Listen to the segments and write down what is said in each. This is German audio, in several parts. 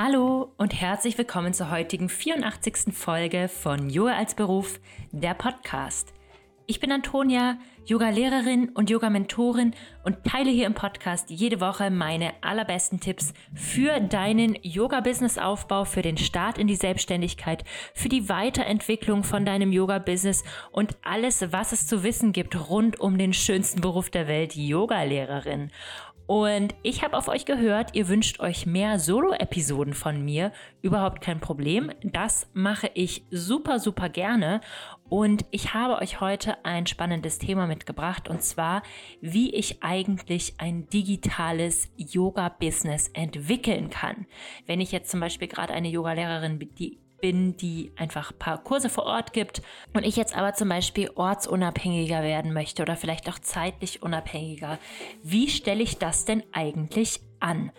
Hallo und herzlich willkommen zur heutigen 84. Folge von Yoga als Beruf, der Podcast. Ich bin Antonia, Yoga-Lehrerin und Yoga-Mentorin und teile hier im Podcast jede Woche meine allerbesten Tipps für deinen Yoga-Business-Aufbau, für den Start in die Selbstständigkeit, für die Weiterentwicklung von deinem Yoga-Business und alles, was es zu wissen gibt rund um den schönsten Beruf der Welt, Yoga-Lehrerin. Und ich habe auf euch gehört, ihr wünscht euch mehr Solo-Episoden von mir. Überhaupt kein Problem. Das mache ich super, super gerne. Und ich habe euch heute ein spannendes Thema mitgebracht. Und zwar, wie ich eigentlich ein digitales Yoga-Business entwickeln kann. Wenn ich jetzt zum Beispiel gerade eine Yoga-Lehrerin die bin, die einfach ein paar Kurse vor Ort gibt und ich jetzt aber zum Beispiel ortsunabhängiger werden möchte oder vielleicht auch zeitlich unabhängiger, wie stelle ich das denn eigentlich an?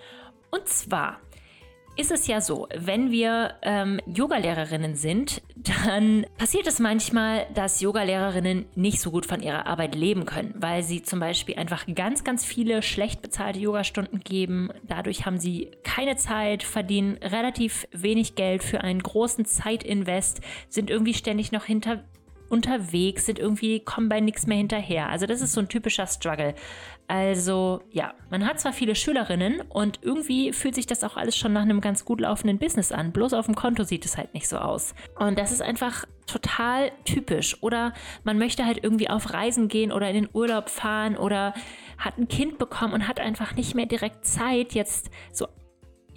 Und zwar ist es ja so, wenn wir ähm, Yogalehrerinnen sind, dann passiert es manchmal, dass Yogalehrerinnen nicht so gut von ihrer Arbeit leben können, weil sie zum Beispiel einfach ganz, ganz viele schlecht bezahlte Yogastunden geben. Dadurch haben sie keine Zeit, verdienen relativ wenig Geld für einen großen Zeitinvest, sind irgendwie ständig noch hinter unterwegs, sind irgendwie, kommen bei nichts mehr hinterher. Also das ist so ein typischer Struggle. Also ja, man hat zwar viele Schülerinnen und irgendwie fühlt sich das auch alles schon nach einem ganz gut laufenden Business an. Bloß auf dem Konto sieht es halt nicht so aus. Und das ist einfach total typisch. Oder man möchte halt irgendwie auf Reisen gehen oder in den Urlaub fahren oder hat ein Kind bekommen und hat einfach nicht mehr direkt Zeit, jetzt so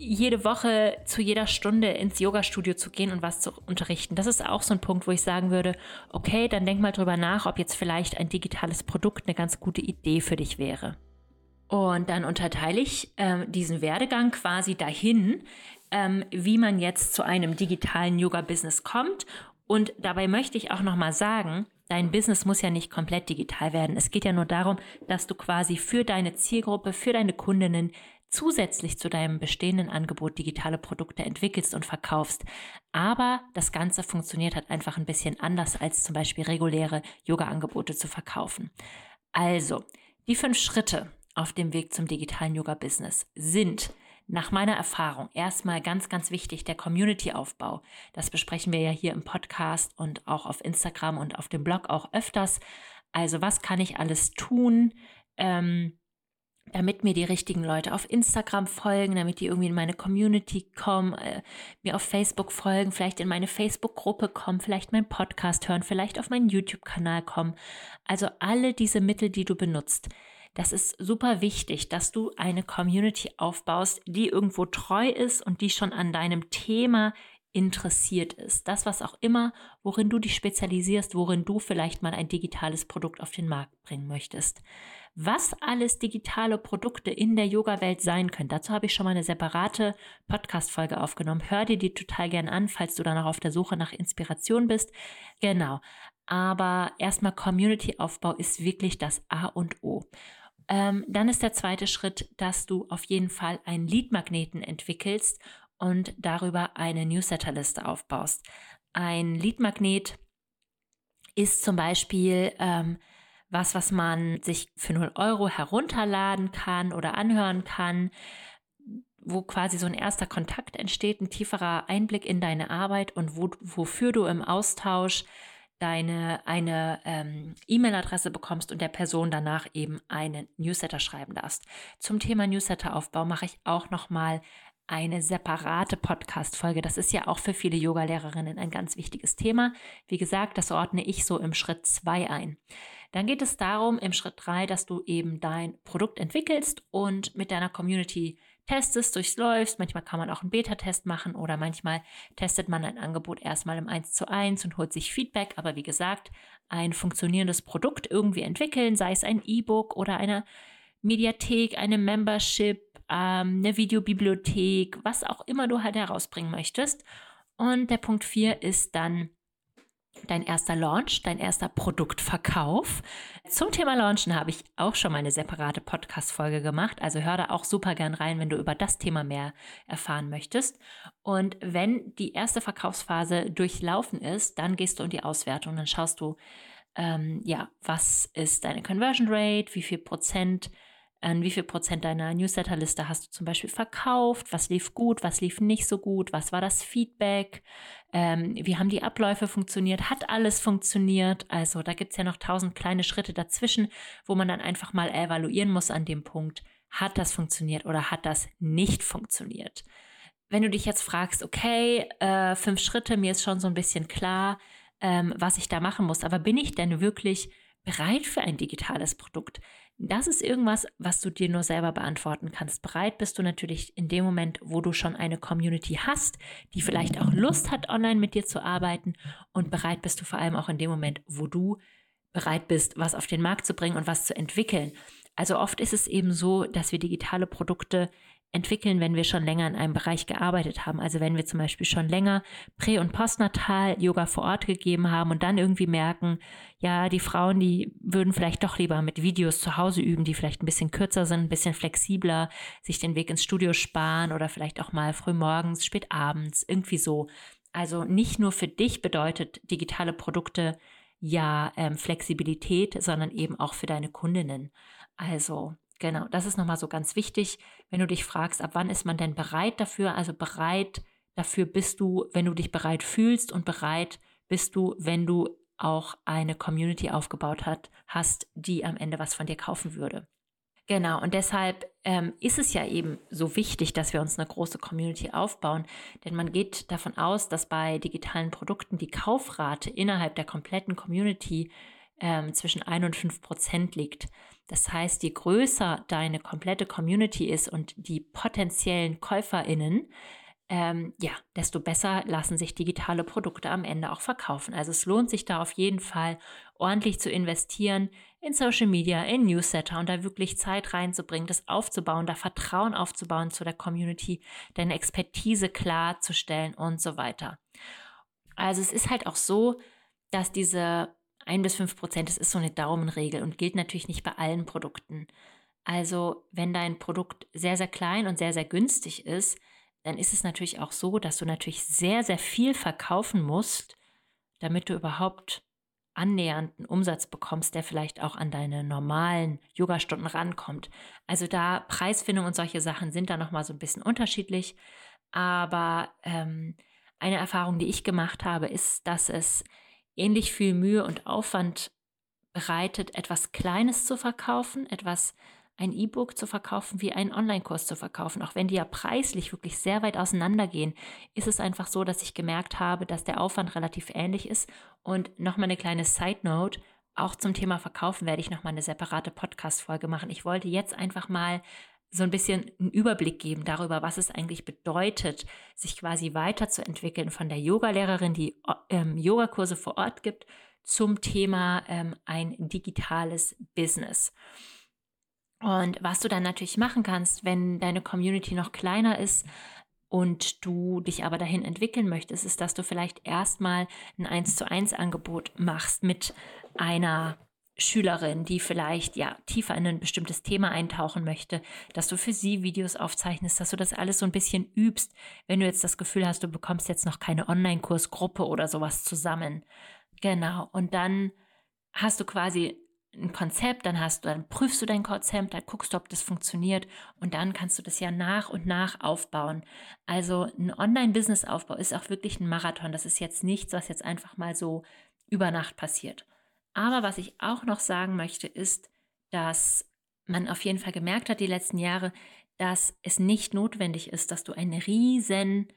jede Woche zu jeder Stunde ins Yoga-Studio zu gehen und was zu unterrichten. Das ist auch so ein Punkt, wo ich sagen würde, okay, dann denk mal drüber nach, ob jetzt vielleicht ein digitales Produkt eine ganz gute Idee für dich wäre. Und dann unterteile ich äh, diesen Werdegang quasi dahin, ähm, wie man jetzt zu einem digitalen Yoga-Business kommt. Und dabei möchte ich auch nochmal sagen, dein Business muss ja nicht komplett digital werden. Es geht ja nur darum, dass du quasi für deine Zielgruppe, für deine Kundinnen zusätzlich zu deinem bestehenden Angebot digitale Produkte entwickelst und verkaufst. Aber das Ganze funktioniert halt einfach ein bisschen anders als zum Beispiel reguläre Yoga-Angebote zu verkaufen. Also, die fünf Schritte auf dem Weg zum digitalen Yoga-Business sind nach meiner Erfahrung erstmal ganz, ganz wichtig der Community-Aufbau. Das besprechen wir ja hier im Podcast und auch auf Instagram und auf dem Blog auch öfters. Also was kann ich alles tun? Ähm, damit mir die richtigen Leute auf Instagram folgen, damit die irgendwie in meine Community kommen, äh, mir auf Facebook folgen, vielleicht in meine Facebook-Gruppe kommen, vielleicht meinen Podcast hören, vielleicht auf meinen YouTube-Kanal kommen. Also alle diese Mittel, die du benutzt. Das ist super wichtig, dass du eine Community aufbaust, die irgendwo treu ist und die schon an deinem Thema interessiert ist. Das, was auch immer, worin du dich spezialisierst, worin du vielleicht mal ein digitales Produkt auf den Markt bringen möchtest was alles digitale Produkte in der Yoga-Welt sein können. Dazu habe ich schon mal eine separate Podcast-Folge aufgenommen. Hör dir die total gern an, falls du dann auch auf der Suche nach Inspiration bist. Genau. Aber erstmal Community-Aufbau ist wirklich das A und O. Ähm, dann ist der zweite Schritt, dass du auf jeden Fall einen Lead-Magneten entwickelst und darüber eine Newsletterliste aufbaust. Ein Lead-Magnet ist zum Beispiel ähm, was, was man sich für 0 Euro herunterladen kann oder anhören kann, wo quasi so ein erster Kontakt entsteht, ein tieferer Einblick in deine Arbeit und wo, wofür du im Austausch deine eine ähm, E-Mail-Adresse bekommst und der Person danach eben einen Newsletter schreiben darfst. Zum Thema Newsletter-Aufbau mache ich auch noch mal eine separate Podcast-Folge. Das ist ja auch für viele Yoga-Lehrerinnen ein ganz wichtiges Thema. Wie gesagt, das ordne ich so im Schritt 2 ein. Dann geht es darum, im Schritt 3, dass du eben dein Produkt entwickelst und mit deiner Community testest, durchläufst. Manchmal kann man auch einen Beta-Test machen oder manchmal testet man ein Angebot erstmal im 1 zu 1 und holt sich Feedback. Aber wie gesagt, ein funktionierendes Produkt irgendwie entwickeln, sei es ein E-Book oder eine Mediathek, eine Membership, ähm, eine Videobibliothek, was auch immer du halt herausbringen möchtest. Und der Punkt 4 ist dann dein erster Launch, dein erster Produktverkauf. Zum Thema Launchen habe ich auch schon mal eine separate Podcast-Folge gemacht. Also hör da auch super gern rein, wenn du über das Thema mehr erfahren möchtest. Und wenn die erste Verkaufsphase durchlaufen ist, dann gehst du in die Auswertung. Dann schaust du, ähm, ja, was ist deine Conversion Rate, wie viel Prozent an wie viel Prozent deiner Newsletterliste hast du zum Beispiel verkauft, was lief gut, was lief nicht so gut, was war das Feedback, ähm, wie haben die Abläufe funktioniert, hat alles funktioniert. Also da gibt es ja noch tausend kleine Schritte dazwischen, wo man dann einfach mal evaluieren muss an dem Punkt, hat das funktioniert oder hat das nicht funktioniert. Wenn du dich jetzt fragst, okay, äh, fünf Schritte, mir ist schon so ein bisschen klar, ähm, was ich da machen muss, aber bin ich denn wirklich bereit für ein digitales Produkt? Das ist irgendwas, was du dir nur selber beantworten kannst. Bereit bist du natürlich in dem Moment, wo du schon eine Community hast, die vielleicht auch Lust hat, online mit dir zu arbeiten. Und bereit bist du vor allem auch in dem Moment, wo du bereit bist, was auf den Markt zu bringen und was zu entwickeln. Also oft ist es eben so, dass wir digitale Produkte entwickeln, wenn wir schon länger in einem Bereich gearbeitet haben. Also wenn wir zum Beispiel schon länger Prä- und Postnatal Yoga vor Ort gegeben haben und dann irgendwie merken, ja, die Frauen, die würden vielleicht doch lieber mit Videos zu Hause üben, die vielleicht ein bisschen kürzer sind, ein bisschen flexibler, sich den Weg ins Studio sparen oder vielleicht auch mal früh morgens, spät abends, irgendwie so. Also nicht nur für dich bedeutet digitale Produkte ja ähm, Flexibilität, sondern eben auch für deine Kundinnen. Also Genau, das ist nochmal so ganz wichtig, wenn du dich fragst, ab wann ist man denn bereit dafür? Also bereit dafür bist du, wenn du dich bereit fühlst und bereit bist du, wenn du auch eine Community aufgebaut hat, hast, die am Ende was von dir kaufen würde. Genau, und deshalb ähm, ist es ja eben so wichtig, dass wir uns eine große Community aufbauen, denn man geht davon aus, dass bei digitalen Produkten die Kaufrate innerhalb der kompletten Community ähm, zwischen 1 und 5 Prozent liegt. Das heißt, je größer deine komplette Community ist und die potenziellen KäuferInnen, ähm, ja, desto besser lassen sich digitale Produkte am Ende auch verkaufen. Also es lohnt sich da auf jeden Fall ordentlich zu investieren in Social Media, in Newsletter und da wirklich Zeit reinzubringen, das aufzubauen, da Vertrauen aufzubauen zu der Community, deine Expertise klarzustellen und so weiter. Also es ist halt auch so, dass diese ein bis fünf Prozent, das ist so eine Daumenregel und gilt natürlich nicht bei allen Produkten. Also, wenn dein Produkt sehr, sehr klein und sehr, sehr günstig ist, dann ist es natürlich auch so, dass du natürlich sehr, sehr viel verkaufen musst, damit du überhaupt annähernd einen Umsatz bekommst, der vielleicht auch an deine normalen Yogastunden rankommt. Also da Preisfindung und solche Sachen sind da nochmal so ein bisschen unterschiedlich. Aber ähm, eine Erfahrung, die ich gemacht habe, ist, dass es ähnlich viel Mühe und Aufwand bereitet, etwas Kleines zu verkaufen, etwas ein E-Book zu verkaufen, wie einen Online-Kurs zu verkaufen. Auch wenn die ja preislich wirklich sehr weit auseinandergehen, ist es einfach so, dass ich gemerkt habe, dass der Aufwand relativ ähnlich ist. Und nochmal eine kleine Side-Note, auch zum Thema Verkaufen werde ich nochmal eine separate Podcast-Folge machen. Ich wollte jetzt einfach mal so ein bisschen einen Überblick geben darüber, was es eigentlich bedeutet, sich quasi weiterzuentwickeln von der Yogalehrerin, die ähm, Yogakurse vor Ort gibt, zum Thema ähm, ein digitales Business. Und was du dann natürlich machen kannst, wenn deine Community noch kleiner ist und du dich aber dahin entwickeln möchtest, ist, dass du vielleicht erstmal ein 1 zu 1 Angebot machst mit einer Schülerin, die vielleicht ja tiefer in ein bestimmtes Thema eintauchen möchte, dass du für sie Videos aufzeichnest, dass du das alles so ein bisschen übst, wenn du jetzt das Gefühl hast, du bekommst jetzt noch keine Online-Kursgruppe oder sowas zusammen. Genau. Und dann hast du quasi ein Konzept, dann hast du, dann prüfst du dein Konzept, dann guckst du, ob das funktioniert und dann kannst du das ja nach und nach aufbauen. Also ein Online-Business-Aufbau ist auch wirklich ein Marathon. Das ist jetzt nichts, was jetzt einfach mal so über Nacht passiert. Aber was ich auch noch sagen möchte, ist, dass man auf jeden Fall gemerkt hat die letzten Jahre, dass es nicht notwendig ist, dass du einen riesen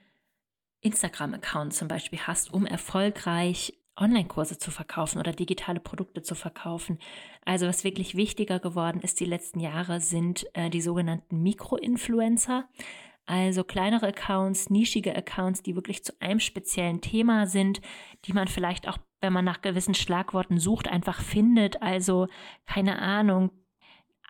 Instagram-Account zum Beispiel hast, um erfolgreich Online-Kurse zu verkaufen oder digitale Produkte zu verkaufen. Also was wirklich wichtiger geworden ist die letzten Jahre, sind äh, die sogenannten Mikro-Influencer. Also kleinere Accounts, nischige Accounts, die wirklich zu einem speziellen Thema sind, die man vielleicht auch wenn man nach gewissen Schlagworten sucht, einfach findet. Also keine Ahnung,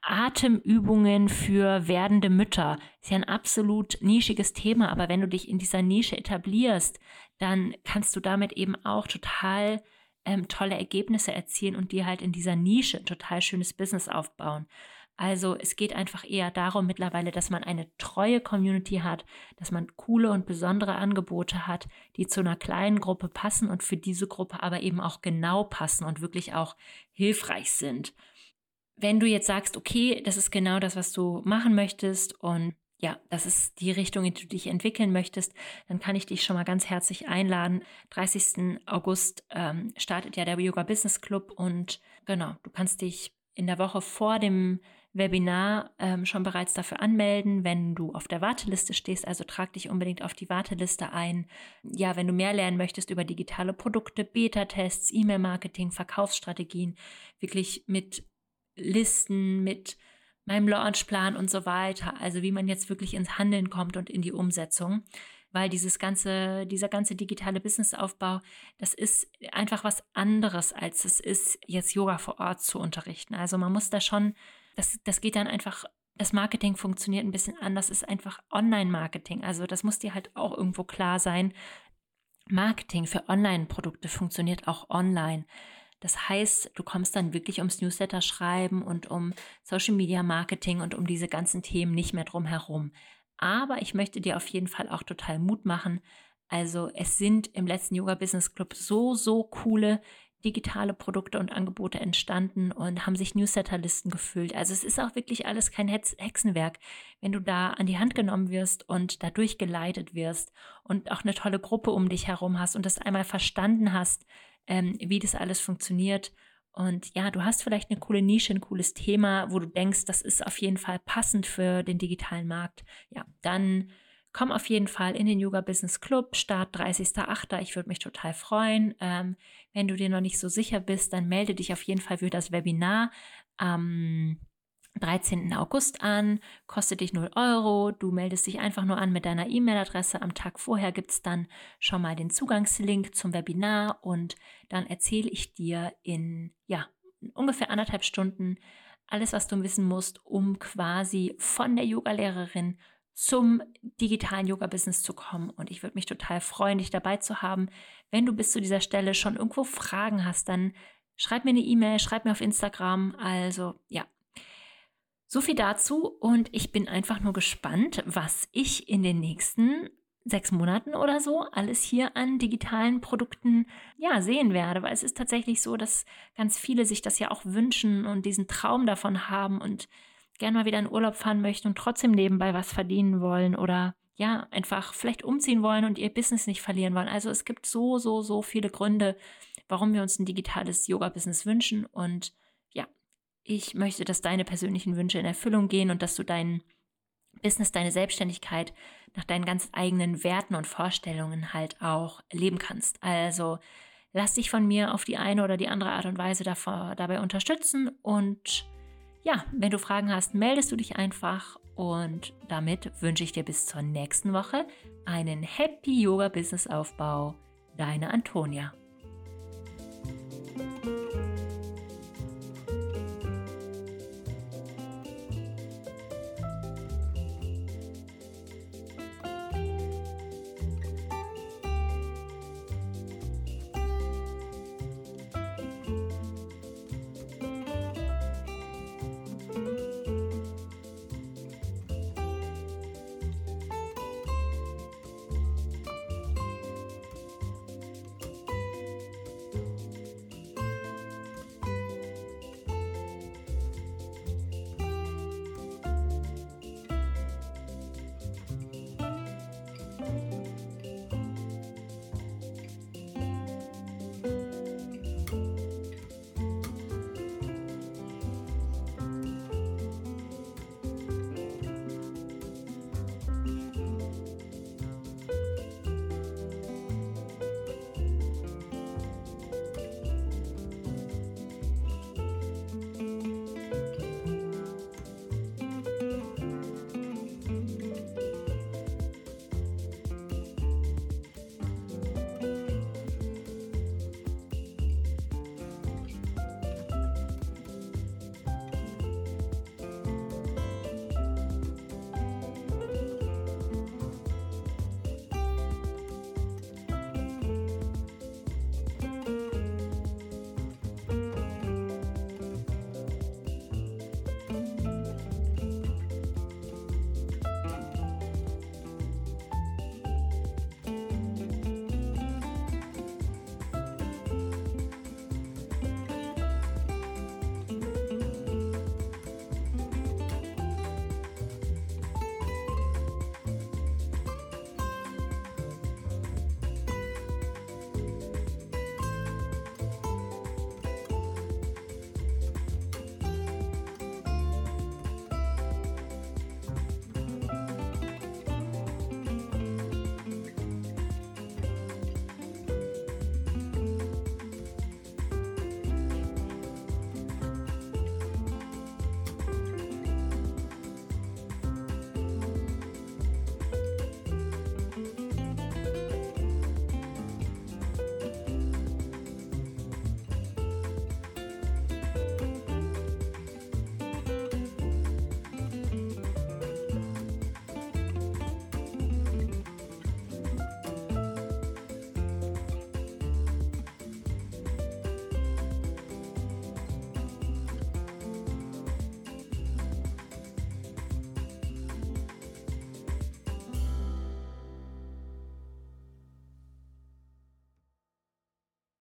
Atemübungen für werdende Mütter ist ja ein absolut nischiges Thema, aber wenn du dich in dieser Nische etablierst, dann kannst du damit eben auch total ähm, tolle Ergebnisse erzielen und dir halt in dieser Nische ein total schönes Business aufbauen. Also es geht einfach eher darum mittlerweile, dass man eine treue Community hat, dass man coole und besondere Angebote hat, die zu einer kleinen Gruppe passen und für diese Gruppe aber eben auch genau passen und wirklich auch hilfreich sind. wenn du jetzt sagst, okay, das ist genau das, was du machen möchtest und ja, das ist die Richtung, in die du dich entwickeln möchtest, dann kann ich dich schon mal ganz herzlich einladen. 30. August ähm, startet ja der Yoga Business Club und genau, du kannst dich in der Woche vor dem Webinar ähm, schon bereits dafür anmelden, wenn du auf der Warteliste stehst. Also trag dich unbedingt auf die Warteliste ein. Ja, wenn du mehr lernen möchtest über digitale Produkte, Beta-Tests, E-Mail-Marketing, Verkaufsstrategien, wirklich mit Listen, mit meinem Launchplan und so weiter. Also wie man jetzt wirklich ins Handeln kommt und in die Umsetzung. Weil dieses ganze, dieser ganze digitale Businessaufbau, das ist einfach was anderes, als es ist, jetzt Yoga vor Ort zu unterrichten. Also man muss da schon das, das geht dann einfach, das Marketing funktioniert ein bisschen anders, ist einfach Online-Marketing. Also das muss dir halt auch irgendwo klar sein. Marketing für Online-Produkte funktioniert auch online. Das heißt, du kommst dann wirklich ums Newsletter schreiben und um Social Media Marketing und um diese ganzen Themen nicht mehr drum herum. Aber ich möchte dir auf jeden Fall auch total Mut machen. Also es sind im letzten Yoga Business Club so, so coole digitale Produkte und Angebote entstanden und haben sich Newsletterlisten gefüllt. Also es ist auch wirklich alles kein Hexenwerk, wenn du da an die Hand genommen wirst und da durchgeleitet wirst und auch eine tolle Gruppe um dich herum hast und das einmal verstanden hast, ähm, wie das alles funktioniert. Und ja, du hast vielleicht eine coole Nische, ein cooles Thema, wo du denkst, das ist auf jeden Fall passend für den digitalen Markt. Ja, dann komm auf jeden Fall in den Yoga Business Club, Start 30.08. Ich würde mich total freuen. Ähm, wenn du dir noch nicht so sicher bist, dann melde dich auf jeden Fall für das Webinar am 13. August an, kostet dich 0 Euro. Du meldest dich einfach nur an mit deiner E-Mail-Adresse. Am Tag vorher gibt es dann schon mal den Zugangslink zum Webinar und dann erzähle ich dir in ja, ungefähr anderthalb Stunden alles, was du wissen musst, um quasi von der Yogalehrerin zum digitalen Yoga-Business zu kommen. Und ich würde mich total freuen, dich dabei zu haben. Wenn du bis zu dieser Stelle schon irgendwo Fragen hast, dann schreib mir eine E-Mail, schreib mir auf Instagram. Also ja, so viel dazu. Und ich bin einfach nur gespannt, was ich in den nächsten sechs Monaten oder so alles hier an digitalen Produkten ja sehen werde, weil es ist tatsächlich so, dass ganz viele sich das ja auch wünschen und diesen Traum davon haben und gerne mal wieder in Urlaub fahren möchten und trotzdem nebenbei was verdienen wollen oder ja, einfach vielleicht umziehen wollen und ihr Business nicht verlieren wollen. Also es gibt so, so, so viele Gründe, warum wir uns ein digitales Yoga-Business wünschen. Und ja, ich möchte, dass deine persönlichen Wünsche in Erfüllung gehen und dass du dein Business, deine Selbstständigkeit nach deinen ganz eigenen Werten und Vorstellungen halt auch leben kannst. Also lass dich von mir auf die eine oder die andere Art und Weise davor, dabei unterstützen und ja, wenn du Fragen hast, meldest du dich einfach und damit wünsche ich dir bis zur nächsten Woche einen Happy Yoga Business Aufbau. Deine Antonia.